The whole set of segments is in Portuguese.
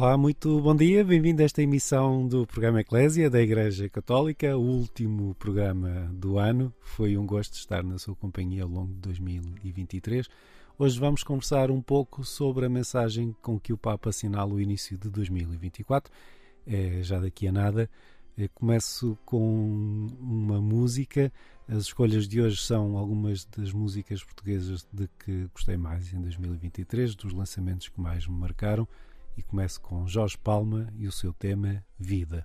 Olá, muito bom dia, bem-vindo a esta emissão do programa Eclésia da Igreja Católica, o último programa do ano. Foi um gosto estar na sua companhia ao longo de 2023. Hoje vamos conversar um pouco sobre a mensagem com que o Papa assinala o início de 2024. É, já daqui a nada. É, começo com uma música. As escolhas de hoje são algumas das músicas portuguesas de que gostei mais em 2023, dos lançamentos que mais me marcaram e começo com Jorge Palma e o seu tema Vida.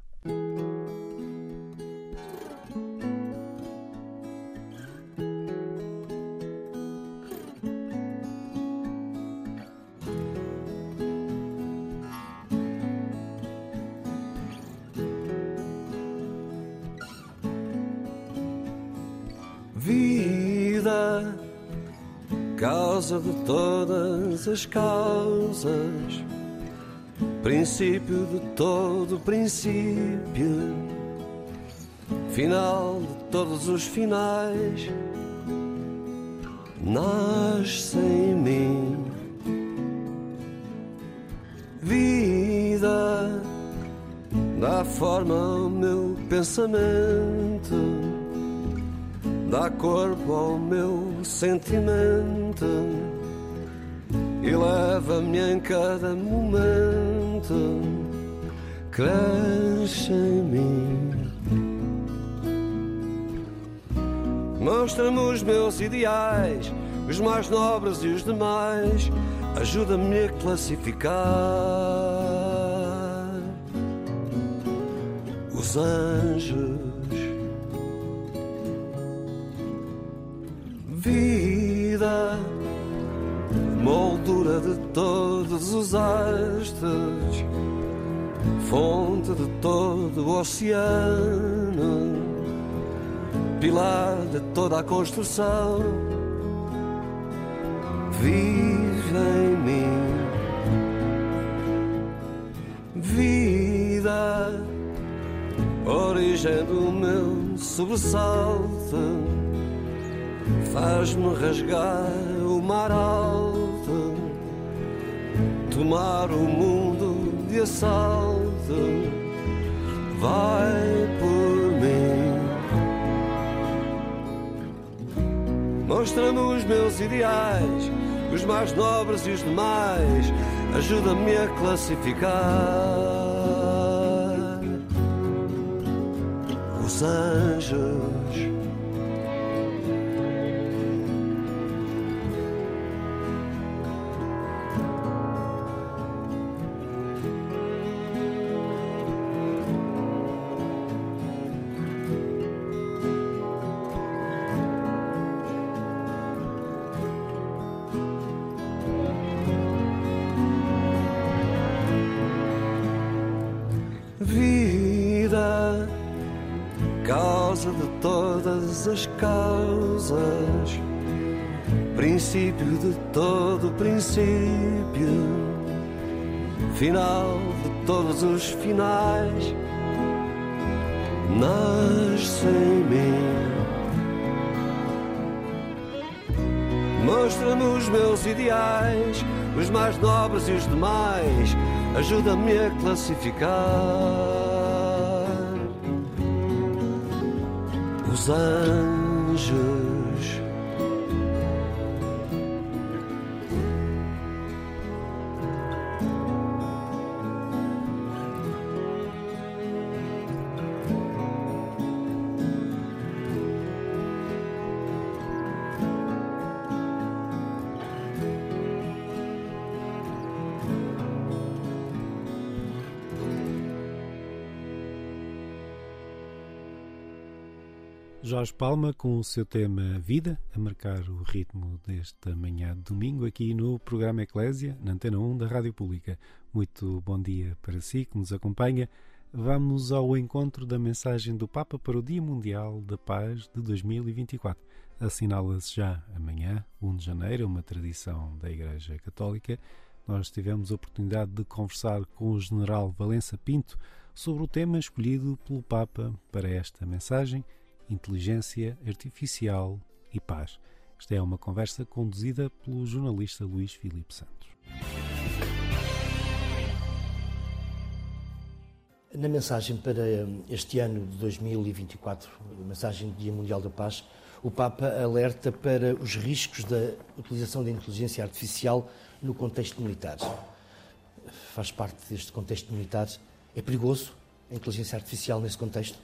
Vida, causa de todas as causas princípio de todo princípio, final de todos os finais, nasce em mim. Vida, dá forma ao meu pensamento, dá corpo ao meu sentimento. E leva-me em cada momento, cresce em mim. Mostra-me os meus ideais, os mais nobres e os demais, ajuda-me a classificar os anjos. Vida moldura de todos os astros, fonte de todo o oceano, pilar de toda a construção, vive em mim. Vida, origem do meu sobressalto, faz-me rasgar o mar alto tomar o mundo de assalto. Vai por mim. Mostra-me os meus ideais, os mais nobres e os demais. Ajuda-me a classificar os anjos. Finais, nasce em mim. Mostra-me os meus ideais, os mais nobres e os demais, ajuda-me a classificar os anjos. Jorge Palma com o seu tema Vida, a marcar o ritmo desta manhã de domingo aqui no programa Eclésia, na Antena 1 da Rádio Pública. Muito bom dia para si que nos acompanha vamos ao encontro da mensagem do Papa para o Dia Mundial da Paz de 2024. Assinala-se já amanhã, 1 de janeiro, uma tradição da Igreja Católica. Nós tivemos a oportunidade de conversar com o General Valença Pinto sobre o tema escolhido pelo Papa para esta mensagem: Inteligência Artificial e Paz. Esta é uma conversa conduzida pelo jornalista Luís Filipe Santos. Na mensagem para este ano de 2024, a mensagem do Dia Mundial da Paz, o Papa alerta para os riscos da utilização da inteligência artificial no contexto militar. Faz parte deste contexto militar. É perigoso a inteligência artificial nesse contexto?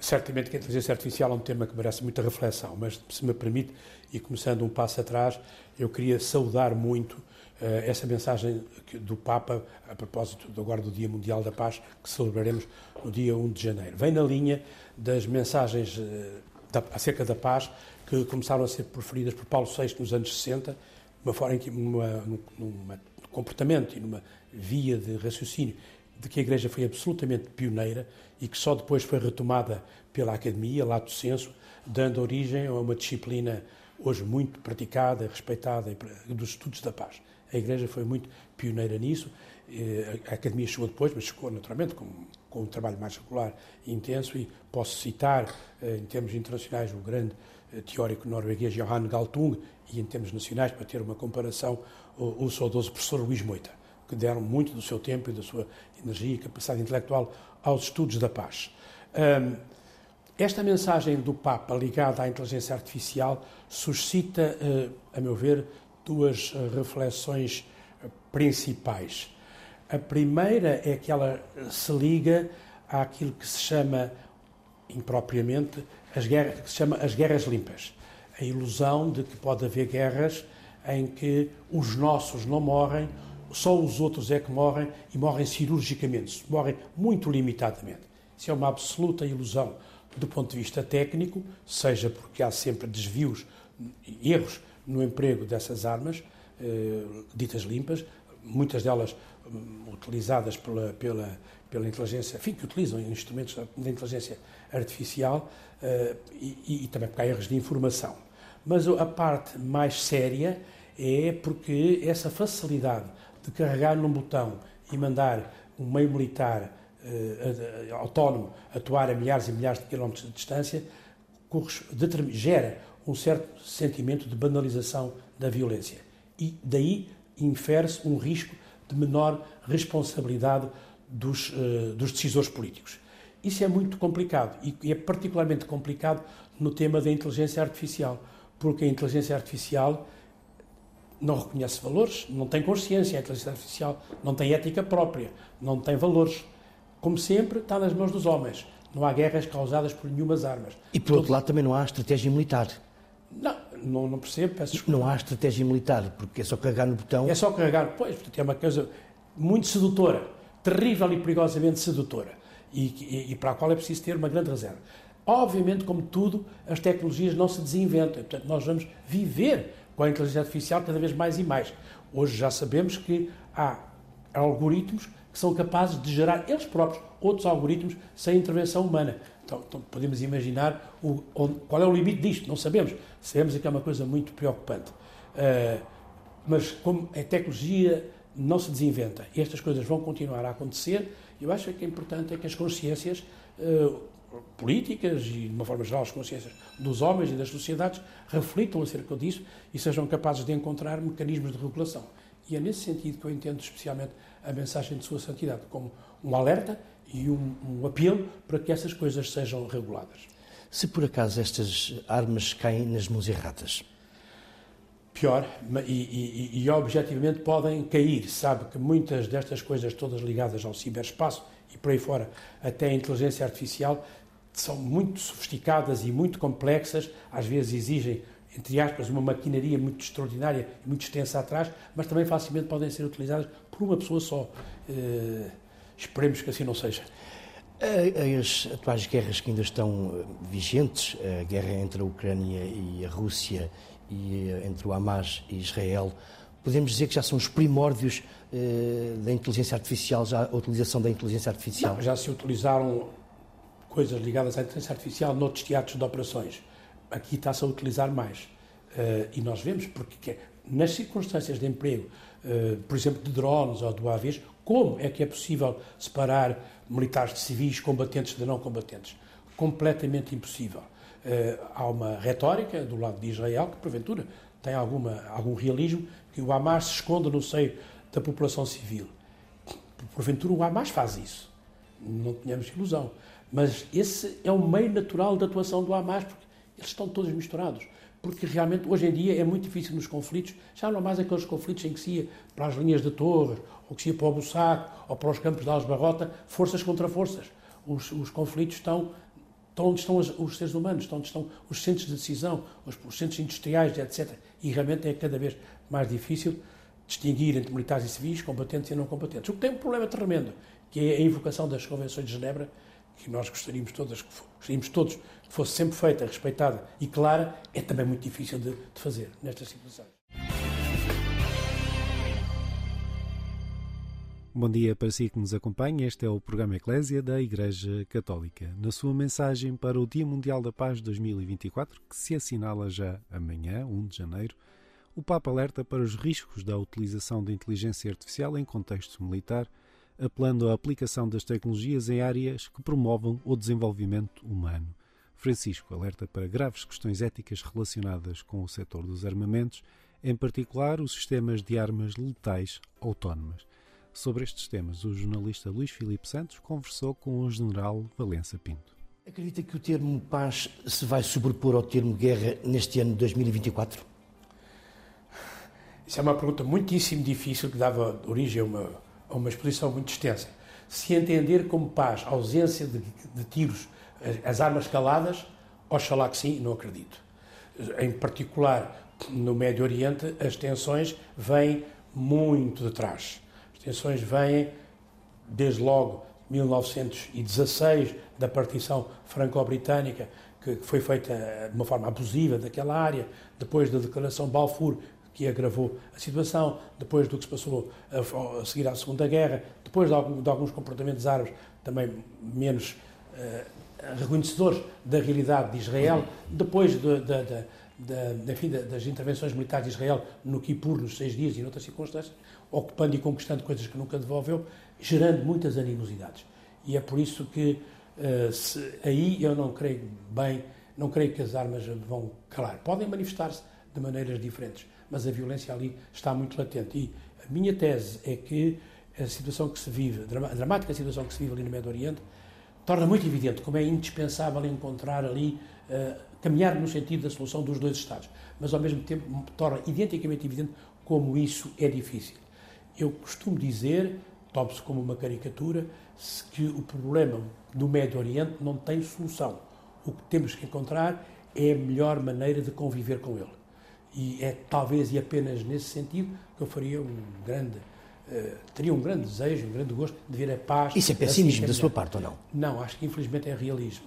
Certamente que a inteligência artificial é um tema que merece muita reflexão, mas se me permite, e começando um passo atrás, eu queria saudar muito eh, essa mensagem do Papa a propósito do, agora do Dia Mundial da Paz, que celebraremos no dia 1 de janeiro. Vem na linha das mensagens eh, da, acerca da paz que começaram a ser proferidas por Paulo VI nos anos 60, uma forma em que, numa, num comportamento e numa via de raciocínio de que a Igreja foi absolutamente pioneira e que só depois foi retomada pela Academia, lato senso, dando origem a uma disciplina hoje muito praticada, respeitada dos estudos da paz. A Igreja foi muito pioneira nisso. Eh, a Academia chegou depois, mas chegou naturalmente com, com um trabalho mais regular e intenso. E posso citar, eh, em termos internacionais, o grande eh, teórico norueguês Johan Galtung e, em termos nacionais, para ter uma comparação, o, o saudoso professor Luís Moita, que deram muito do seu tempo e da sua energia e capacidade intelectual aos estudos da paz. esta mensagem do Papa ligada à inteligência artificial suscita, a meu ver, duas eh, reflexões eh, principais. A primeira é que ela se liga àquilo que se chama impropriamente as guerras, que se chama as guerras limpas. A ilusão de que pode haver guerras em que os nossos não morrem, só os outros é que morrem e morrem cirurgicamente, morrem muito limitadamente. Isso é uma absoluta ilusão do ponto de vista técnico, seja porque há sempre desvios, erros no emprego dessas armas, eh, ditas limpas, muitas delas hum, utilizadas pela, pela, pela inteligência, enfim, que utilizam instrumentos da inteligência artificial eh, e, e, também porque há erros de informação. Mas a parte mais séria é porque essa facilidade de carregar num botão e mandar um meio militar eh, autónomo atuar a milhares e milhares de quilómetros de distância gera um certo sentimento de banalização da violência. E daí infere-se um risco de menor responsabilidade dos, uh, dos decisores políticos. Isso é muito complicado e é particularmente complicado no tema da inteligência artificial, porque a inteligência artificial não reconhece valores, não tem consciência, a inteligência artificial não tem ética própria, não tem valores. Como sempre, está nas mãos dos homens. Não há guerras causadas por nenhumas armas. E por outro lado, também não há estratégia militar. Não, não, não percebo, peço desculpa. Não há estratégia militar, porque é só carregar no botão. É só carregar, pois, portanto, é uma coisa muito sedutora, terrível e perigosamente sedutora, e, e, e, para a qual é preciso ter uma grande reserva. Obviamente, como tudo, as tecnologias não se desinventam, portanto, nós vamos viver com a inteligência artificial cada vez mais e mais. Hoje já sabemos que há algoritmos que são capazes de gerar eles próprios outros algoritmos sem intervenção humana. Então, então podemos imaginar o, onde, qual é o limite disto, não sabemos. Sabemos que é uma coisa muito preocupante. Uh, mas como a tecnologia não se desinventa, estas coisas vão continuar a acontecer, eu acho que é importante é que as consciências uh, políticas e, de uma forma geral, as consciências dos homens e das sociedades reflitam acerca disso e sejam capazes de encontrar mecanismos de regulação. E é nesse sentido que eu entendo especialmente a mensagem de Sua Santidade como um alerta e um, um apelo para que essas coisas sejam reguladas. Se por acaso estas armas caem nas mãos erradas? Pior, e, e, e, objetivamente podem cair. Sabe que muitas destas coisas, todas ligadas ao ciberespaço e por aí fora, até a inteligência artificial, são muito sofisticadas e muito complexas, às vezes exigem, entre aspas, uma maquinaria muito extraordinária e muito extensa atrás, mas também facilmente podem ser utilizadas por uma pessoa só. Uh, Esperemos que assim não seja. As atuais guerras que ainda estão eh, vigentes, a guerra entre a Ucrânia e a Rússia e eh, entre o Hamas e Israel, podemos dizer que já são os primórdios eh, da inteligência artificial, já a utilização da inteligência artificial? Não, já se utilizaram coisas ligadas à inteligência artificial noutros teatros de operações. Aqui está-se a utilizar mais. Uh, e nós vemos, porque nas circunstâncias de emprego, uh, por exemplo, de drones ou do AVs, como é que é possível separar militares de civis, combatentes de não combatentes? Completamente impossível. Uh, há uma retórica do lado de Israel que, porventura, tem alguma, algum realismo, que o Hamas se esconda no seio da população civil. Porventura, o Hamas faz isso. Não tenhamos ilusão. Mas esse é o meio natural de atuação do Hamas, porque eles estão todos misturados porque realmente hoje em dia é muito difícil nos conflitos, já não mais aqueles conflitos em que se ia para as linhas de torres, ou que se ia para o Bussaco, ou para os campos de Alesbarrota, forças contra forças. Os, os conflitos estão, estão onde estão os, os, seres humanos, estão onde estão os centros de decisão, os, os centros industriais, etc. E realmente é cada vez mais difícil distinguir entre militares e civis, combatentes e não combatentes. O que tem um problema tremendo, que é a invocação das convenções de Genebra, que nós gostaríamos todas, gostaríamos todos que fosse sempre feita, respeitada e clara, é também muito difícil de, de fazer nestas situações. Bom dia para si que nos acompanha. Este é o programa Eclésia da Igreja Católica. Na sua mensagem para o Dia Mundial da Paz 2024, que se assinala já amanhã, 1 de janeiro, o Papa alerta para os riscos da utilização da inteligência artificial em contexto militar apelando à aplicação das tecnologias em áreas que promovam o desenvolvimento humano. Francisco alerta para graves questões éticas relacionadas com o setor dos armamentos, em particular os sistemas de armas letais autónomas. Sobre estes temas, o jornalista Luís Filipe Santos conversou com o general Valença Pinto. Acredita que o termo paz se vai sobrepor ao termo guerra neste ano de 2024? Isso é uma pergunta muitíssimo difícil que dava origem a uma a uma exposição muito extensa. Se entender como paz a ausência de, de tiros, as armas caladas, oxalá que sim, não acredito. Em particular, no Médio Oriente, as tensões vêm muito de trás. As tensões vêm, desde logo, 1916, da partição franco-britânica, que foi feita de uma forma abusiva daquela área, depois da declaração Balfour, que agravou a situação, depois do que se passou a, a seguir à Segunda Guerra, depois de, algum, de alguns comportamentos árabes também menos uh, reconhecedores da realidade de Israel, depois de, de, de, enfim, das intervenções militares de Israel no Kippur, nos seis dias e noutras circunstâncias, ocupando e conquistando coisas que nunca devolveu, gerando muitas animosidades. E é por isso que uh, se, aí eu não creio bem, não creio que as armas vão calar. Podem manifestar-se de maneiras diferentes, mas a violência ali está muito latente. E a minha tese é que a situação que se vive, a dramática situação que se vive ali no Médio Oriente, torna muito evidente como é indispensável encontrar ali, uh, caminhar no sentido da solução dos dois Estados, mas ao mesmo tempo torna identicamente evidente como isso é difícil. Eu costumo dizer, tomo-se como uma caricatura, que o problema do Médio Oriente não tem solução. O que temos que encontrar é a melhor maneira de conviver com ele. E é talvez e apenas nesse sentido que eu faria um grande, uh, teria um grande desejo, um grande gosto de ver a paz. Isso é pessimismo assim da sua parte ou não? Não, acho que infelizmente é realismo.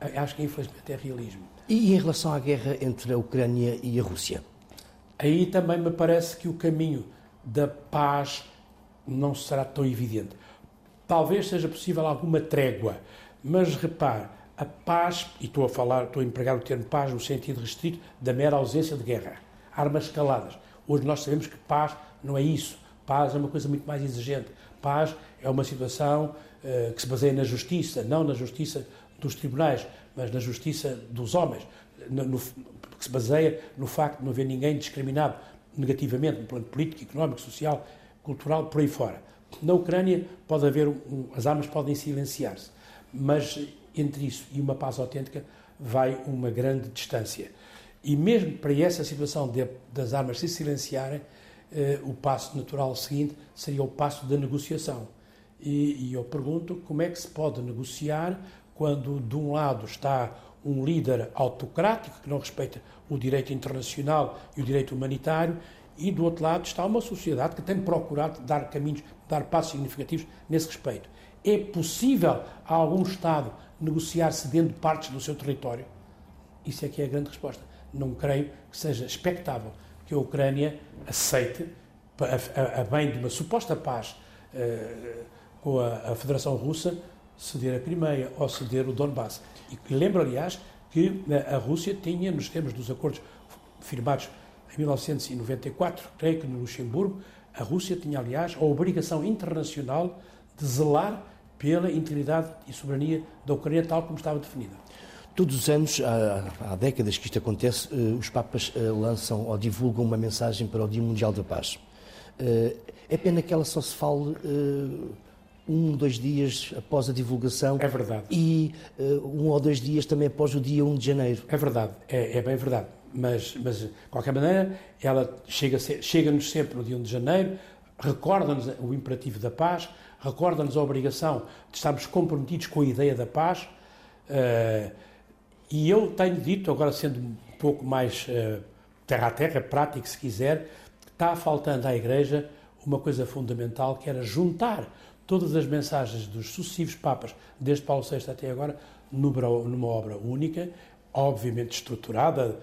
Acho que infelizmente é realismo. E em relação à guerra entre a Ucrânia e a Rússia? Aí também me parece que o caminho da paz não será tão evidente. Talvez seja possível alguma trégua, mas repare, a paz, e estou a falar, estou a empregar o termo paz no sentido restrito da mera ausência de guerra, armas escaladas. Hoje nós sabemos que paz não é isso. Paz é uma coisa muito mais exigente. Paz é uma situação uh, que se baseia na justiça, não na justiça dos tribunais, mas na justiça dos homens, no, no, que se baseia no facto de não haver ninguém discriminado negativamente no plano político, económico, social, cultural, por aí fora. Na Ucrânia pode haver um, as armas podem silenciar-se, mas entre isso e uma paz autêntica vai uma grande distância. E mesmo para essa situação de, das armas se silenciarem, eh, o passo natural seguinte seria o passo da negociação. E, e eu pergunto como é que se pode negociar quando, de um lado, está um líder autocrático que não respeita o direito internacional e o direito humanitário, e do outro lado está uma sociedade que tem procurado dar caminhos, dar passos significativos nesse respeito. É possível algum Estado negociar cedendo partes do seu território? Isso é que é a grande resposta. Não creio que seja expectável que a Ucrânia aceite, a, a, bem de uma suposta paz uh, com a, a, Federação Russa, ceder a Crimeia ou ceder o Donbass. E lembro, aliás, que a Rússia tinha, nos termos dos acordos firmados em 1994, creio que no Luxemburgo, a Rússia tinha, aliás, a obrigação internacional de zelar pela integridade e soberania da Ucrânia, tal como estava definida. Todos os anos, há, há décadas que isto acontece, eh, os Papas eh, lançam ou divulgam uma mensagem para o Dia Mundial da Paz. Eh, é pena que ela só se fale um, dois dias após a divulgação. É verdade. E um ou dois dias também após o dia 1 de janeiro. É verdade, é, é bem verdade. Mas, mas, de qualquer maneira, ela chega-nos chega sempre no dia 1 de janeiro, recorda-nos o imperativo da paz, recorda-nos a obrigação de estarmos comprometidos com a ideia da paz. Uh, e eu tenho dito, agora sendo um pouco mais uh, terra a terra, prático se quiser, está faltando à Igreja uma coisa fundamental que era juntar todas as mensagens dos sucessivos Papas, desde Paulo VI até agora, numa obra única, obviamente estruturada,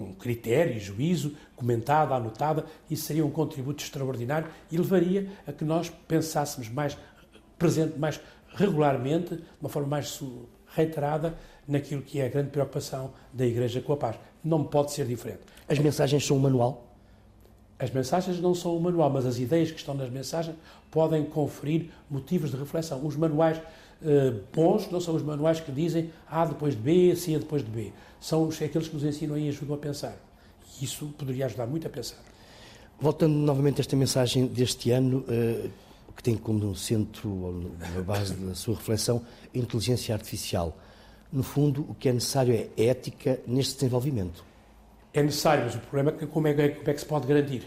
com critério e juízo, comentada, anotada, isso seria um contributo extraordinário e levaria a que nós pensássemos mais presente, mais regularmente, de uma forma mais reiterada, naquilo que é a grande preocupação da Igreja com a paz. Não pode ser diferente. As mensagens são um manual? As mensagens não são um manual, mas as ideias que estão nas mensagens podem conferir motivos de reflexão. Os manuais uh, bons não são os manuais que dizem A depois de B, C depois de B. São aqueles que nos ensinam e ajudam a pensar. Isso poderia ajudar muito a pensar. Voltando novamente a esta mensagem deste ano, uh, que tem como centro, ou na base da sua reflexão, a inteligência artificial. No fundo, o que é necessário é ética neste desenvolvimento. É necessário, mas o problema é como é, como é que se pode garantir.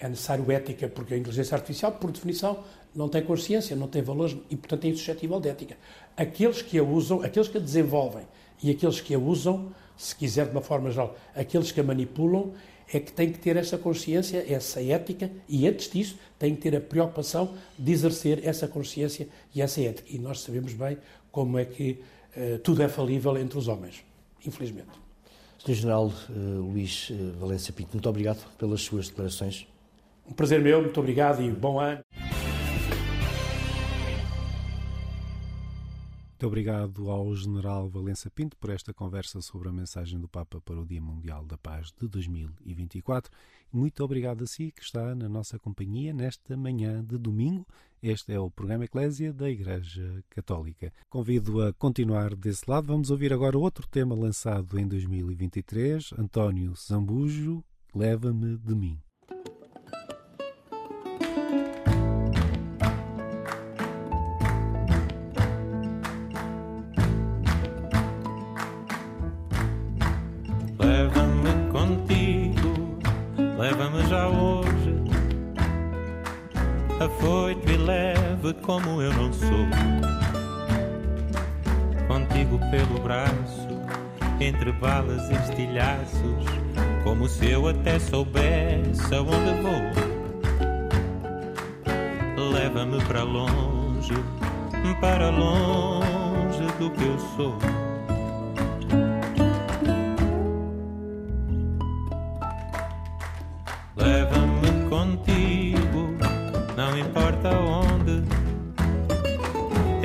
É necessário ética, porque a inteligência artificial, por definição, não tem consciência, não tem valores e, portanto, é insuscetível de ética. Aqueles que a usam, aqueles que a desenvolvem e aqueles que a usam, se quiser de uma forma geral, aqueles que a manipulam, é que têm que ter essa consciência, essa ética e, antes disso, têm que ter a preocupação de exercer essa consciência e essa ética. E nós sabemos bem como é que uh, tudo é falível entre os homens, infelizmente. Sr. General uh, Luís uh, Valência Pinto, muito obrigado pelas suas declarações. Um prazer meu, muito obrigado e bom ano. Muito obrigado ao General Valença Pinto por esta conversa sobre a mensagem do Papa para o Dia Mundial da Paz de 2024. Muito obrigado a si que está na nossa companhia nesta manhã de domingo. Este é o programa Eclésia da Igreja Católica. Convido a continuar desse lado. Vamos ouvir agora outro tema lançado em 2023. António Zambujo, Leva-me de mim. Como eu não sou. Contigo pelo braço, entre balas e estilhaços, como se eu até soubesse aonde vou. Leva-me para longe, para longe do que eu sou. Leva-me contigo não importa onde,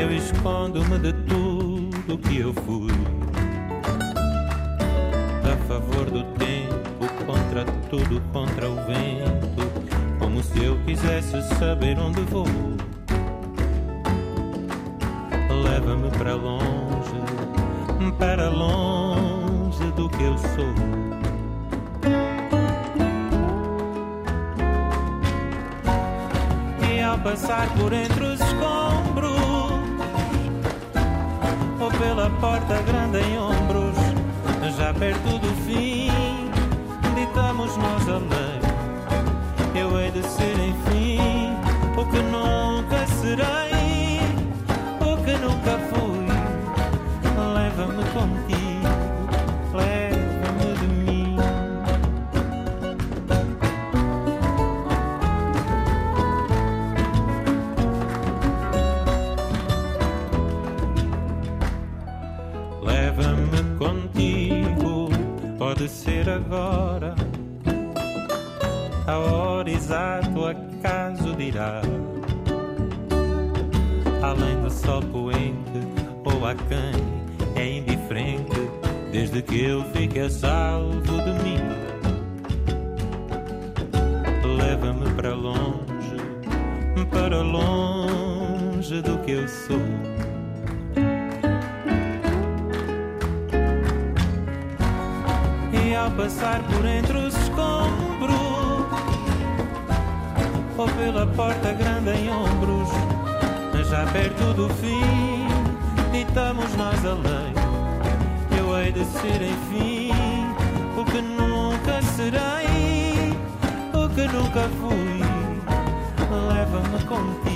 eu escondo-me de tudo que eu fui. A favor do tempo, contra tudo, contra o vento, como se eu quisesse saber onde vou. Leva-me para longe, para longe do que eu sou. passar por entre os escombros pela porta grande em ombros, já perto do fim, ditamos nós a. Eu hei de ser, enfim, o que nunca serei, o que nunca fui. Leva-me contigo. Agora. brilhar. Além do sol poente ou a quem é indiferente, desde que eu fique a salvo de mim. Leva-me para longe, para longe do que eu sou. E ao passar por entre os escombros, ou pela porta grande em ombros, já perto do fim, ditamos nós a lei. Eu hei de ser, enfim, o que nunca serei, o que nunca fui. Leva-me contigo,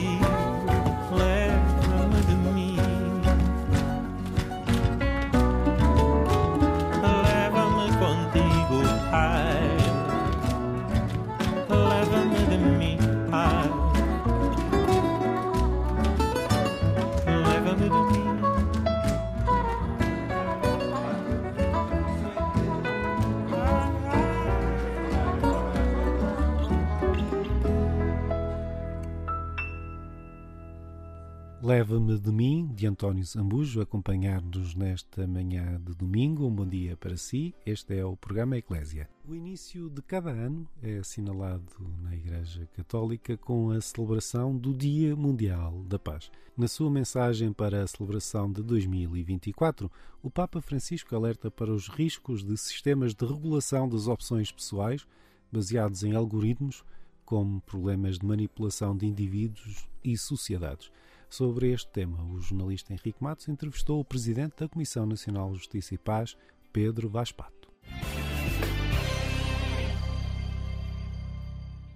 Leva-me de mim, de António Zambujo, acompanhar-nos nesta manhã de domingo. Um bom dia para si. Este é o programa Eclésia. O início de cada ano é assinalado na Igreja Católica com a celebração do Dia Mundial da Paz. Na sua mensagem para a celebração de 2024, o Papa Francisco alerta para os riscos de sistemas de regulação das opções pessoais baseados em algoritmos, como problemas de manipulação de indivíduos e sociedades. Sobre este tema, o jornalista Henrique Matos entrevistou o presidente da Comissão Nacional de Justiça e Paz, Pedro Vaz Pato.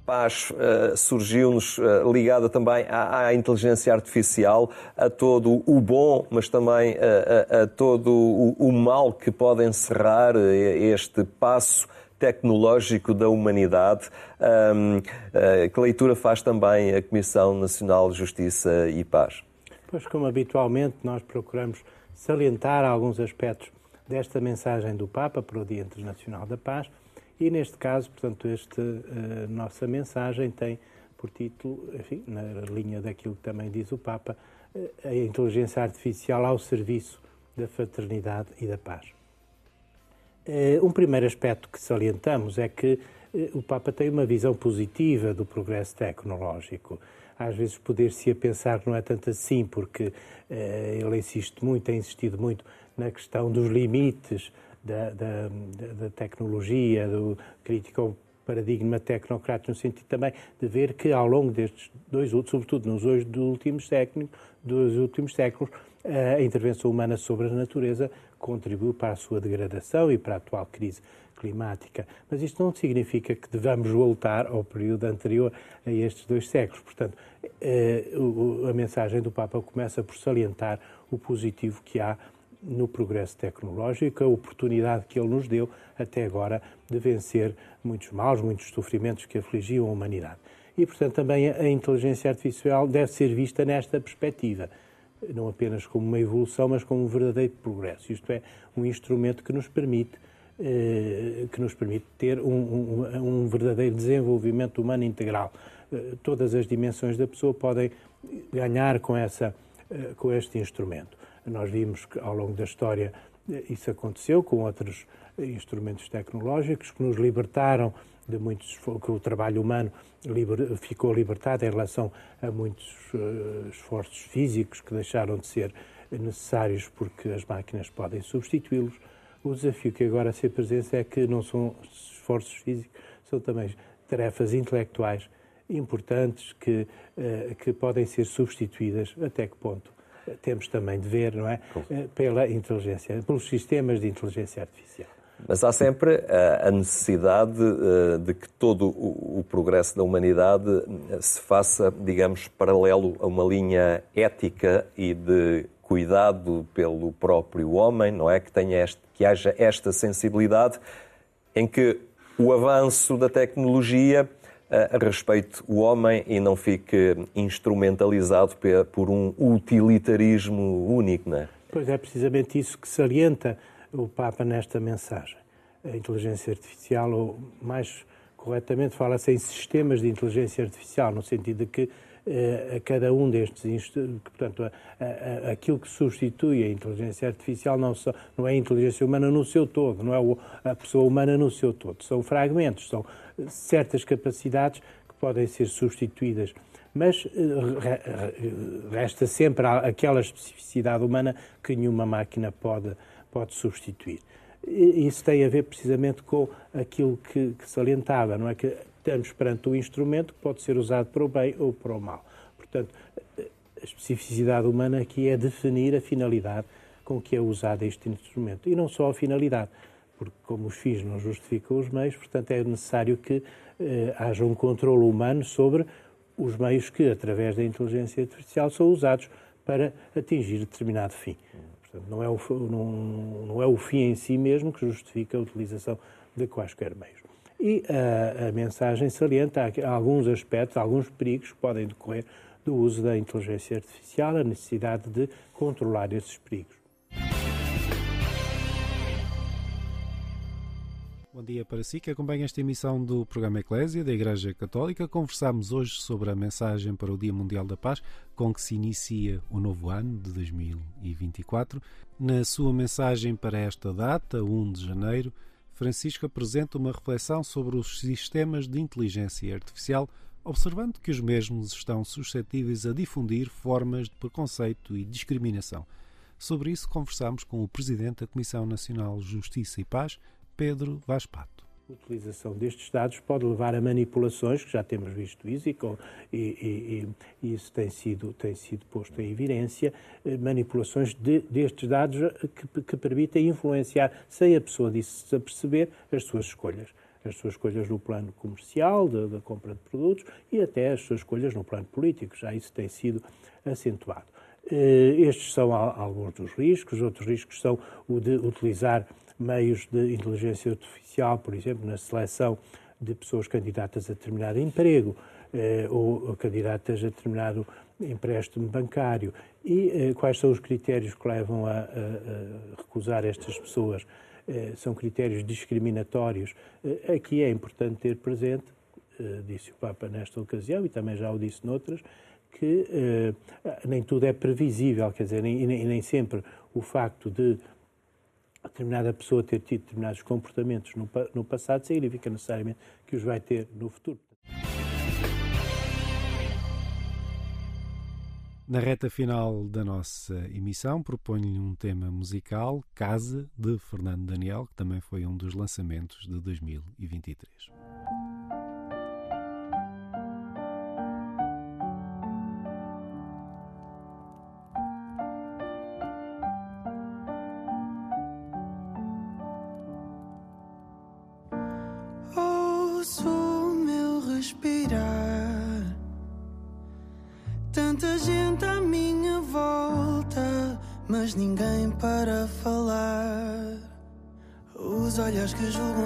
Paz uh, surgiu-nos uh, ligada também à, à, inteligência artificial, a todo o bom, mas também a, a, a todo o, o, mal que pode encerrar este passo tecnológico da humanidade. Um, uh, que leitura faz também a Comissão Nacional de Justiça e Paz? Pois, como habitualmente, nós procuramos salientar alguns aspectos desta mensagem do Papa para o Dia Internacional da Paz e, neste caso, portanto, esta uh, nossa mensagem tem por título, enfim, na linha daquilo que também diz o Papa, uh, a inteligência artificial ao serviço da fraternidade e da paz. Um primeiro aspecto que salientamos é que o Papa tem uma visão positiva do progresso tecnológico. Às vezes poder-se a pensar não é tanto assim, porque ele insiste muito, tem insistido muito na questão dos limites da, da, da tecnologia, do crítico ao paradigma tecnocrático, no sentido também de ver que ao longo destes dois, sobretudo nos dois últimos séculos, dos últimos séculos, a intervenção humana sobre a natureza contribuiu para a sua degradação e para a atual crise climática. Mas isto não significa que devamos voltar ao período anterior a estes dois séculos. Portanto, a mensagem do Papa começa por salientar o positivo que há no progresso tecnológico, a oportunidade que ele nos deu até agora de vencer muitos males, muitos sofrimentos que afligiam a humanidade. E, portanto, também a inteligência artificial deve ser vista nesta perspectiva não apenas como uma evolução, mas como um verdadeiro progresso. Isto é, um instrumento que nos permite, eh, que nos permite ter um, um, um, verdadeiro desenvolvimento humano integral. Eh, todas as dimensões da pessoa podem ganhar com, essa, eh, com este instrumento. Nós vimos que ao longo da história isso aconteceu com outros instrumentos tecnológicos que nos libertaram de muitos que o trabalho humano liber, ficou libertado em relação a muitos uh, esforços físicos que deixaram de ser necessários porque as máquinas podem substituí-los. O desafio que agora se apresenta é que não são esforços físicos, são também tarefas intelectuais importantes que, uh, que podem ser substituídas. Até que ponto? Temos também de ver, não é? Uh, pela inteligência, pelos sistemas de inteligência artificial. Mas há sempre a necessidade de que todo o progresso da humanidade se faça, digamos, paralelo a uma linha ética e de cuidado pelo próprio homem, não é? Que, tenha este, que haja esta sensibilidade em que o avanço da tecnologia respeite o homem e não fique instrumentalizado por um utilitarismo único, não é? Pois é, precisamente isso que salienta o Papa nesta mensagem. A inteligência artificial, ou mais corretamente fala-se em sistemas de inteligência artificial, no sentido de que a cada um destes, portanto, a, a, aquilo que substitui a inteligência artificial não, só, não é a inteligência humana no seu todo, não é a pessoa humana no seu todo, são fragmentos, são certas capacidades que podem ser substituídas mas resta sempre aquela especificidade humana que nenhuma máquina pode, pode substituir. Isso tem a ver precisamente com aquilo que, que salientava, não é? Que estamos perante um instrumento que pode ser usado para o bem ou para o mal. Portanto, a especificidade humana aqui é definir a finalidade com que é usado este instrumento. E não só a finalidade, porque como os fins não justificam os meios, portanto é necessário que eh, haja um controle humano sobre os meios que, através da inteligência artificial, são usados para atingir determinado fim. Portanto, não é o, não, não é o fim em si mesmo que justifica a utilização de quaisquer meios. E a, a mensagem salienta alguns aspectos, alguns perigos que podem decorrer do uso da inteligência artificial, a necessidade de controlar esses perigos. Bom dia para si que acompanha esta emissão do programa Eclésia da Igreja Católica. Conversamos hoje sobre a mensagem para o Dia Mundial da Paz, com que se inicia o novo ano de 2024. Na sua mensagem para esta data, 1 de janeiro, Francisco apresenta uma reflexão sobre os sistemas de inteligência artificial, observando que os mesmos estão suscetíveis a difundir formas de preconceito e discriminação. Sobre isso, conversamos com o Presidente da Comissão Nacional Justiça e Paz, Pedro Vaz Pato. A utilização destes dados pode levar a manipulações, que já temos visto isso, e, com, e, e, e isso tem sido, tem sido posto em evidência, eh, manipulações de, destes dados que, que, permitem influenciar, sem a pessoa disso se aperceber, as suas escolhas. As suas escolhas no plano comercial, da compra de produtos, e até as suas escolhas no plano político, já isso tem sido acentuado. Eh, estes são alguns dos riscos, outros riscos são o de utilizar meios de inteligência artificial, por exemplo, na seleção de pessoas candidatas a determinado emprego eh, ou candidatas a determinado empréstimo bancário. E eh, quais são os critérios que levam a, a, a recusar estas pessoas? Eh, são critérios discriminatórios. Eh, aqui é importante ter presente, eh, disse o Papa nesta ocasião e também já o disse noutras, que eh, nem tudo é previsível, quer dizer, nem, nem, nem sempre o facto de determinada pessoa ter tido determinados comportamentos no, no passado significa necessariamente que os vai ter no futuro. Na reta final da nossa emissão, proponho-lhe um tema musical, Casa, de Fernando Daniel, que também foi um dos lançamentos de 2023.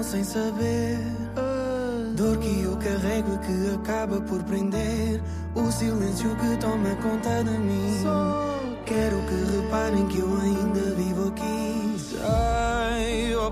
Sem saber. Dor que eu carrego e que acaba por prender. O silêncio que toma conta de mim. Quero que reparem que eu ainda vivo aqui. Sai ao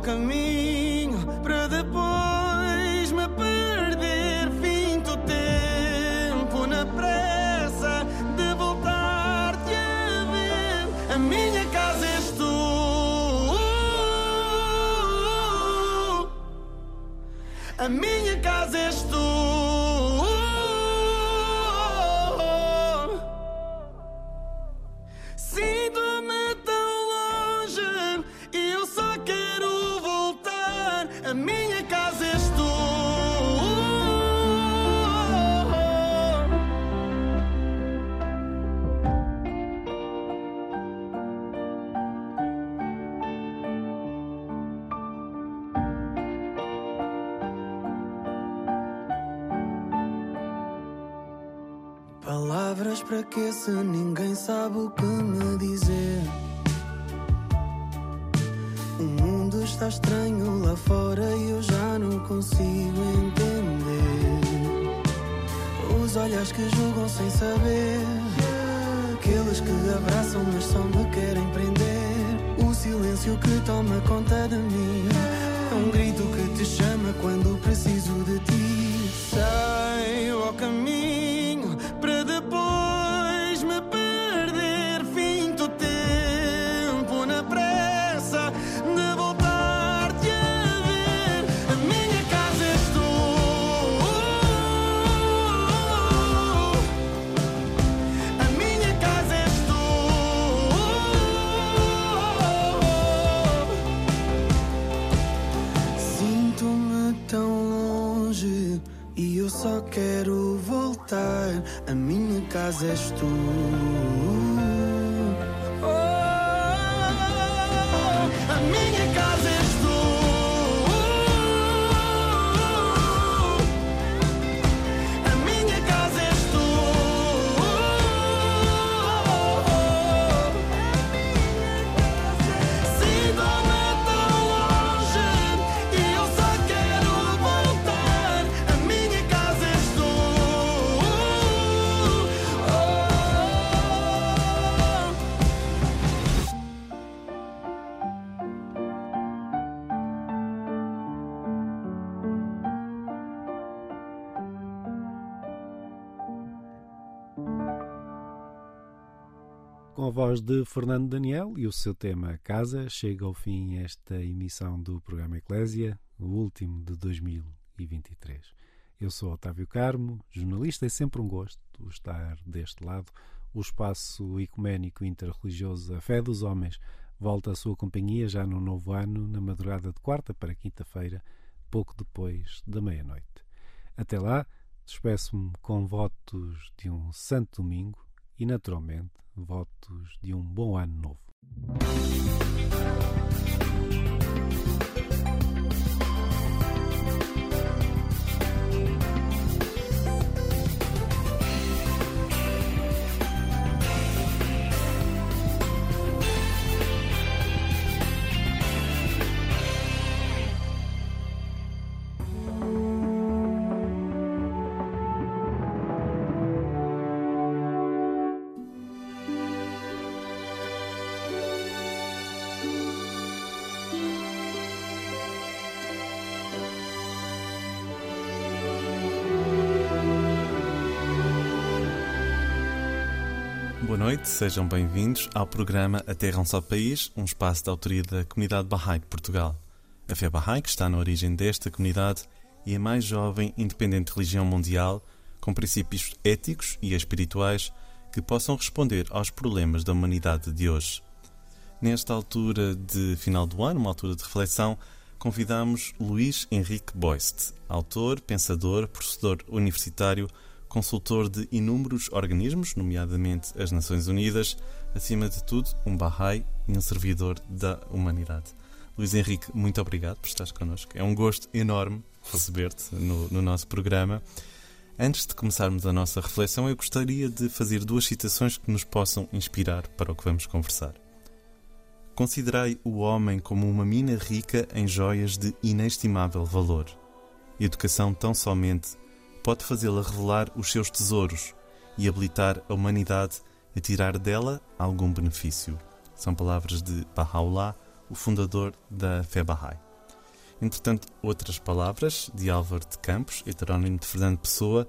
casa voz de Fernando Daniel e o seu tema Casa, chega ao fim esta emissão do programa Eclésia, o último de 2023. Eu sou Otávio Carmo, jornalista, é sempre um gosto estar deste lado. O espaço ecuménico interreligioso A Fé dos Homens volta à sua companhia já no novo ano, na madrugada de quarta para quinta-feira, pouco depois da meia-noite. Até lá, despeço-me com votos de um santo domingo e, naturalmente, votos de um bom ano novo. Sejam bem-vindos ao programa A Terra um Só País, um espaço da autoria da comunidade Bahá'í de Portugal. A fé Bahá'í, que está na origem desta comunidade, é a mais jovem e independente religião mundial, com princípios éticos e espirituais que possam responder aos problemas da humanidade de hoje. Nesta altura de final do ano, uma altura de reflexão, convidamos Luís Henrique Boist, autor, pensador, professor universitário, consultor de inúmeros organismos, nomeadamente as Nações Unidas, acima de tudo, um Bahá'í e um servidor da humanidade. Luís Henrique, muito obrigado por estares connosco. É um gosto enorme receber-te no, no nosso programa. Antes de começarmos a nossa reflexão, eu gostaria de fazer duas citações que nos possam inspirar para o que vamos conversar. Considerai o homem como uma mina rica em joias de inestimável valor. Educação tão somente pode fazê-la revelar os seus tesouros e habilitar a humanidade a tirar dela algum benefício. São palavras de Baha'u'llah, o fundador da fé Bahá'í. Entretanto, outras palavras de Álvaro de Campos, heterónimo de Fernando Pessoa,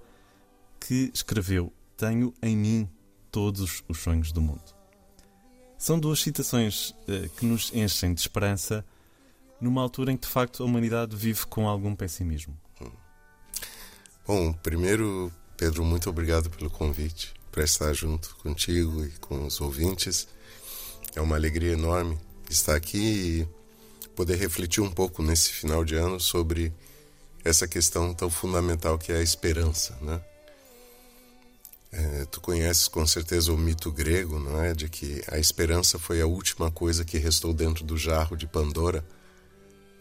que escreveu: Tenho em mim todos os sonhos do mundo. São duas citações eh, que nos enchem de esperança numa altura em que, de facto, a humanidade vive com algum pessimismo. Bom, primeiro, Pedro, muito obrigado pelo convite para estar junto contigo e com os ouvintes. É uma alegria enorme estar aqui e poder refletir um pouco nesse final de ano sobre essa questão tão fundamental que é a esperança, né? É, tu conheces com certeza o mito grego, não é, de que a esperança foi a última coisa que restou dentro do jarro de Pandora,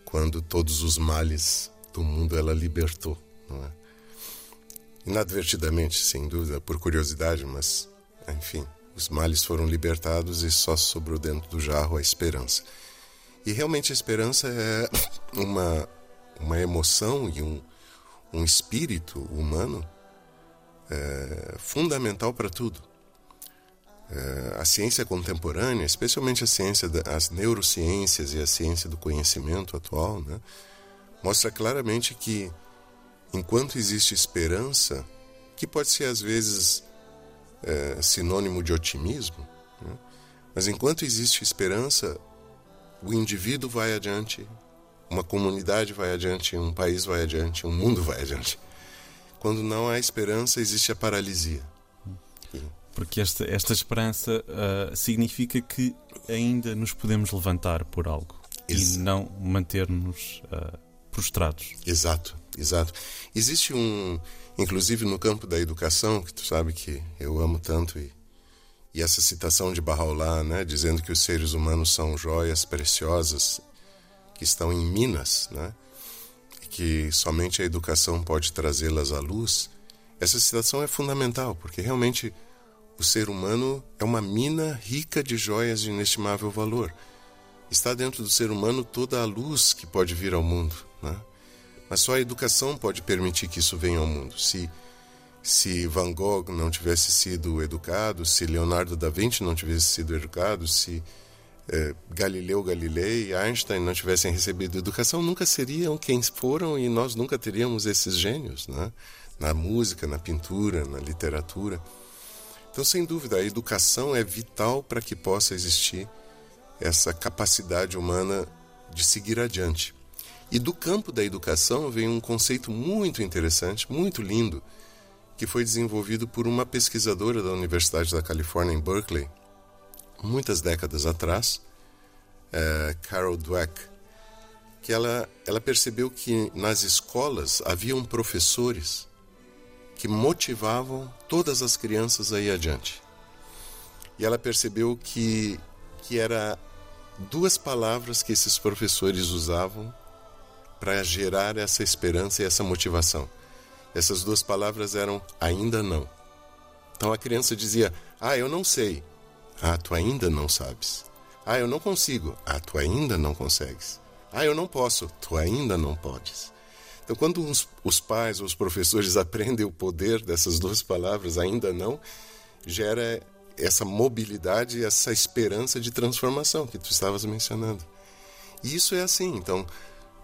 quando todos os males do mundo ela libertou, não é? Inadvertidamente, sem dúvida, por curiosidade, mas, enfim, os males foram libertados e só sobrou dentro do jarro a esperança. E realmente a esperança é uma, uma emoção e um, um espírito humano é, fundamental para tudo. É, a ciência contemporânea, especialmente a ciência das neurociências e a ciência do conhecimento atual, né, mostra claramente que enquanto existe esperança, que pode ser às vezes é, sinônimo de otimismo, né? mas enquanto existe esperança, o indivíduo vai adiante, uma comunidade vai adiante, um país vai adiante, um mundo vai adiante. Quando não há esperança, existe a paralisia. Porque esta, esta esperança uh, significa que ainda nos podemos levantar por algo Ex e não manter-nos uh, prostrados. Exato, Exato. Existe um, inclusive no campo da educação, que tu sabe que eu amo tanto e, e essa citação de Bahá'u'lláh, né, dizendo que os seres humanos são joias preciosas que estão em minas, né, que somente a educação pode trazê-las à luz. Essa citação é fundamental, porque realmente o ser humano é uma mina rica de joias de inestimável valor. Está dentro do ser humano toda a luz que pode vir ao mundo, né? Mas só a educação pode permitir que isso venha ao mundo. Se se Van Gogh não tivesse sido educado, se Leonardo da Vinci não tivesse sido educado, se eh, Galileu Galilei Einstein não tivessem recebido educação, nunca seriam quem foram e nós nunca teríamos esses gênios, né? na música, na pintura, na literatura. Então, sem dúvida, a educação é vital para que possa existir essa capacidade humana de seguir adiante. E do campo da educação vem um conceito muito interessante, muito lindo, que foi desenvolvido por uma pesquisadora da Universidade da Califórnia em Berkeley, muitas décadas atrás, é, Carol Dweck, que ela, ela percebeu que nas escolas haviam professores que motivavam todas as crianças a ir adiante. E ela percebeu que, que era duas palavras que esses professores usavam para gerar essa esperança e essa motivação. Essas duas palavras eram ainda não. Então a criança dizia: Ah, eu não sei. Ah, tu ainda não sabes. Ah, eu não consigo. Ah, tu ainda não consegues. Ah, eu não posso. Tu ainda não podes. Então, quando os, os pais ou os professores aprendem o poder dessas duas palavras, ainda não, gera essa mobilidade, essa esperança de transformação que tu estavas mencionando. E isso é assim. Então,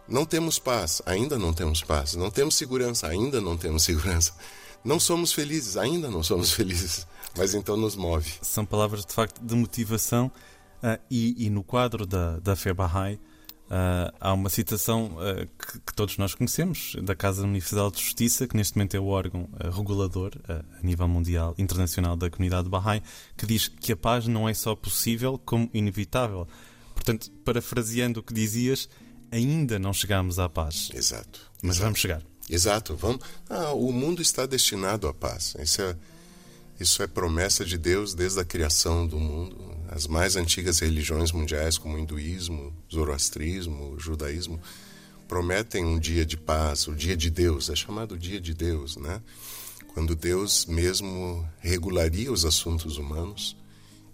não temos paz, ainda não temos paz. Não temos segurança, ainda não temos segurança. Não somos felizes, ainda não somos felizes. Mas então nos move. São palavras de facto de motivação. Uh, e, e, no quadro da, da Bahá'í uh, há uma citação uh, que, que, todos nós conhecemos da Casa Universal de Justiça, que neste momento é o órgão regulador a nível mundial, internacional da comunidade Bahá'í, que diz que a paz não é só possível como inevitável. Portanto, parafraseando o que dizias, ainda não chegamos à paz. Exato. Mas vamos chegar. Exato. Vamos. Ah, o mundo está destinado à paz. Isso é, isso é promessa de Deus desde a criação do mundo. As mais antigas religiões mundiais, como o hinduísmo, zoroastrismo, o judaísmo, prometem um dia de paz, o dia de Deus. É chamado dia de Deus, né? Quando Deus mesmo regularia os assuntos humanos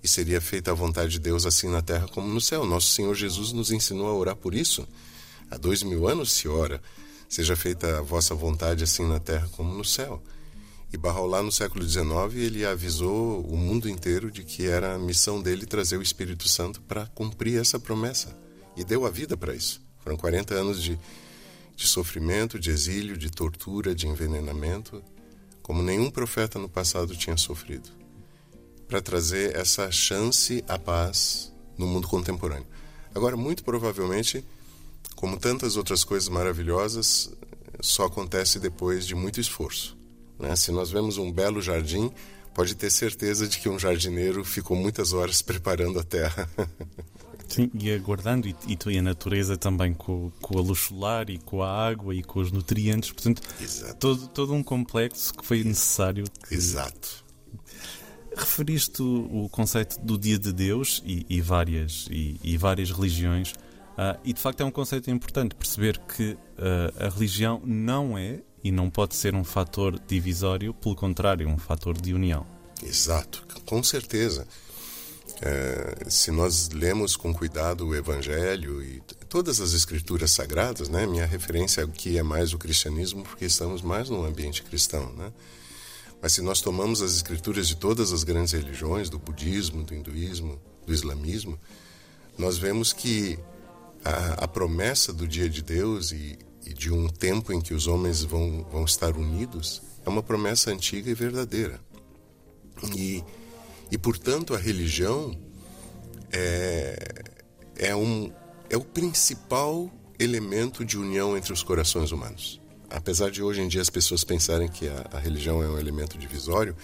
e seria feita a vontade de Deus assim na terra como no céu. Nosso Senhor Jesus nos ensinou a orar por isso. Há dois mil anos se ora, seja feita a vossa vontade assim na terra como no céu. E Barraulá, no século XIX, ele avisou o mundo inteiro de que era a missão dele trazer o Espírito Santo para cumprir essa promessa. E deu a vida para isso. Foram 40 anos de, de sofrimento, de exílio, de tortura, de envenenamento, como nenhum profeta no passado tinha sofrido, para trazer essa chance à paz no mundo contemporâneo. Agora, muito provavelmente, como tantas outras coisas maravilhosas, só acontece depois de muito esforço. Né? Se nós vemos um belo jardim, pode ter certeza de que um jardineiro ficou muitas horas preparando a terra. Sim, e aguardando, e, e a natureza também com, com a luz solar e com a água e com os nutrientes, portanto, todo, todo um complexo que foi necessário. Que... Exato. Referiste o, conceito do dia de Deus e, e várias, e, e, várias religiões, uh, e de facto é um conceito importante perceber que uh, a religião não é e não pode ser um fator divisório, pelo contrário, um fator de união. Exato, com certeza. É, se nós lemos com cuidado o Evangelho e todas as escrituras sagradas, né? Minha referência aqui é mais o cristianismo porque estamos mais num ambiente cristão, né? Mas se nós tomamos as escrituras de todas as grandes religiões, do budismo, do hinduísmo, do islamismo, nós vemos que a, a promessa do dia de Deus e, e de um tempo em que os homens vão, vão estar unidos é uma promessa antiga e verdadeira. E, e portanto, a religião é, é, um, é o principal elemento de união entre os corações humanos. Apesar de hoje em dia as pessoas pensarem que a, a religião é um elemento divisório,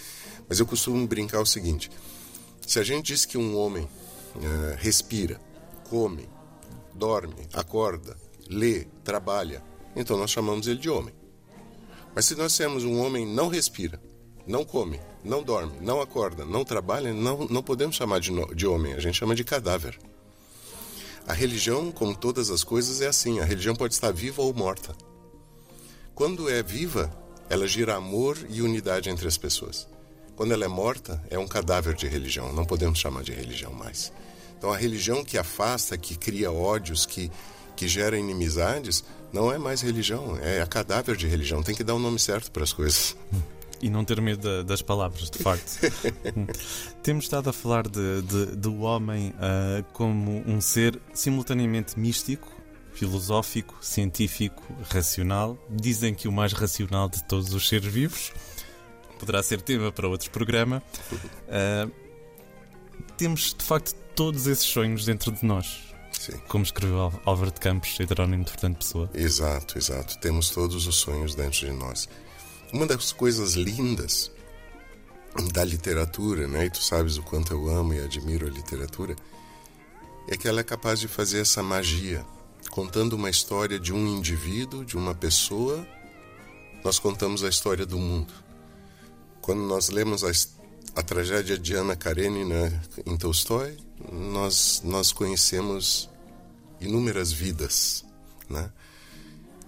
mas eu costumo brincar o seguinte: se a gente diz que um homem uh, respira, come, dorme, acorda, lê, trabalha, então nós chamamos ele de homem. Mas se nós temos um homem não respira, não come, não dorme, não acorda, não trabalha, não, não podemos chamar de, de homem, a gente chama de cadáver. A religião, como todas as coisas, é assim: a religião pode estar viva ou morta. Quando é viva, ela gira amor e unidade entre as pessoas. Quando ela é morta, é um cadáver de religião, não podemos chamar de religião mais. Então a religião que afasta, que cria ódios, que, que gera inimizades, não é mais religião, é a cadáver de religião. Tem que dar o um nome certo para as coisas. E não ter medo das palavras, de facto. Temos estado a falar de, de do homem uh, como um ser simultaneamente místico, filosófico, científico, racional. Dizem que o mais racional de todos os seres vivos. Poderá ser tema para outro programa. Uh, temos, de facto, todos esses sonhos dentro de nós. Sim. Como escreveu Álvaro de Campos, heterónimo de Fernando Pessoa. Exato, exato. Temos todos os sonhos dentro de nós. Uma das coisas lindas da literatura, né? E tu sabes o quanto eu amo e admiro a literatura, é que ela é capaz de fazer essa magia, contando uma história de um indivíduo, de uma pessoa, nós contamos a história do mundo. Quando nós lemos a, a tragédia de Ana Karenina em Tolstói, nós, nós conhecemos inúmeras vidas. Né?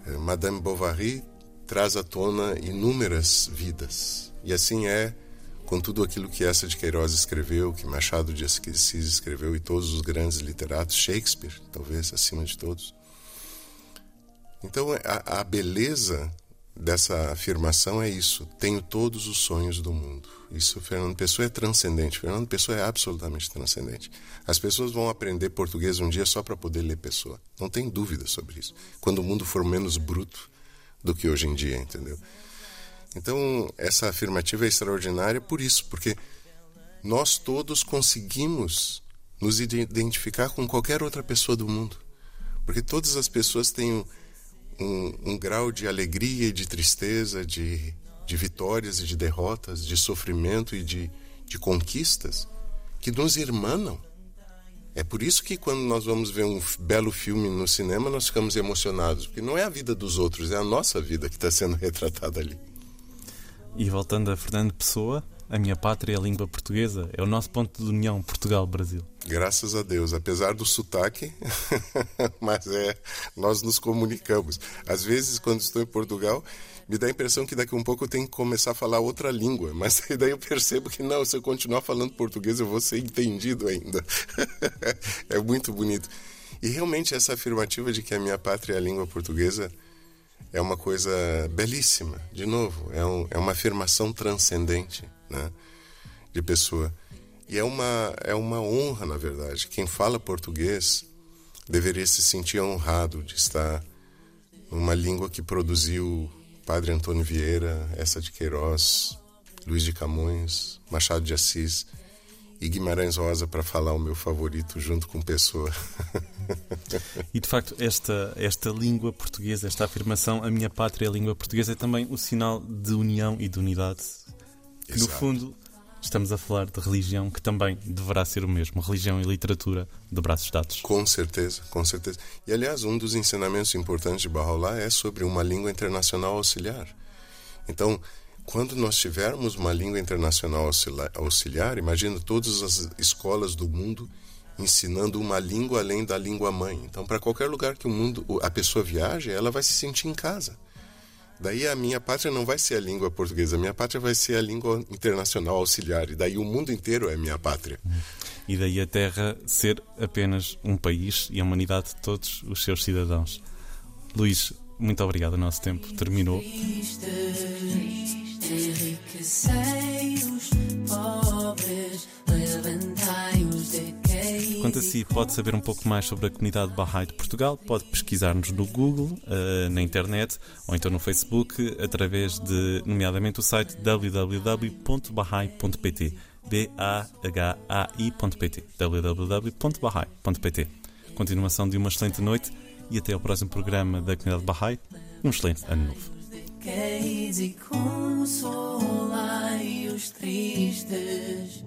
Eh, Madame Bovary traz à tona inúmeras vidas. E assim é com tudo aquilo que essa de Queiroz escreveu, que Machado de Assis escreveu e todos os grandes literatos, Shakespeare, talvez acima de todos. Então a, a beleza dessa afirmação é isso: tenho todos os sonhos do mundo. Isso, Fernando Pessoa é transcendente. Fernando Pessoa é absolutamente transcendente. As pessoas vão aprender português um dia só para poder ler Pessoa. Não tem dúvida sobre isso. Quando o mundo for menos bruto do que hoje em dia, entendeu? Então, essa afirmativa é extraordinária por isso, porque nós todos conseguimos nos identificar com qualquer outra pessoa do mundo. Porque todas as pessoas têm um, um, um grau de alegria e de tristeza, de de vitórias e de derrotas, de sofrimento e de, de conquistas que nos irmanam. É por isso que quando nós vamos ver um belo filme no cinema, nós ficamos emocionados, porque não é a vida dos outros, é a nossa vida que está sendo retratada ali. E voltando a Fernando Pessoa, a minha pátria é a língua portuguesa, é o nosso ponto de união Portugal-Brasil. Graças a Deus, apesar do sotaque, mas é, nós nos comunicamos. Às vezes, quando estou em Portugal, me dá a impressão que daqui a um pouco eu tenho que começar a falar outra língua, mas daí eu percebo que não, se eu continuar falando português eu vou ser entendido ainda. é muito bonito. E realmente essa afirmativa de que a minha pátria é a língua portuguesa é uma coisa belíssima, de novo, é, um, é uma afirmação transcendente né, de pessoa. E é uma, é uma honra, na verdade. Quem fala português deveria se sentir honrado de estar numa língua que produziu Padre Antônio Vieira, essa de Queiroz, Luiz de Camões, Machado de Assis e Guimarães Rosa para falar o meu favorito junto com Pessoa. e de facto, esta, esta língua portuguesa, esta afirmação, a minha pátria é a língua portuguesa, é também o sinal de união e de unidade. Que, no fundo, estamos a falar de religião que também deverá ser o mesmo, religião e literatura de braços dados. Com certeza, com certeza. E aliás, um dos ensinamentos importantes de Bahá'u'lláh é sobre uma língua internacional auxiliar. Então, quando nós tivermos uma língua internacional auxiliar, imagina todas as escolas do mundo ensinando uma língua além da língua mãe. Então, para qualquer lugar que o mundo, a pessoa viaje, ela vai se sentir em casa. Daí a minha pátria não vai ser a língua portuguesa, a minha pátria vai ser a língua internacional auxiliar. E daí o mundo inteiro é minha pátria. E daí a Terra ser apenas um país e a humanidade de todos os seus cidadãos. Luís, muito obrigado. O nosso tempo terminou. Quanto a si, pode saber um pouco mais sobre a comunidade Bahá'í de Portugal, pode pesquisar-nos no Google, uh, na internet ou então no Facebook, através de, nomeadamente, o site www.bahai.pt B-A-H-A-I.pt www.bahai.pt Continuação de uma excelente noite e até ao próximo programa da comunidade Bahá'í. Um excelente ano novo quereis e consolai os tristes.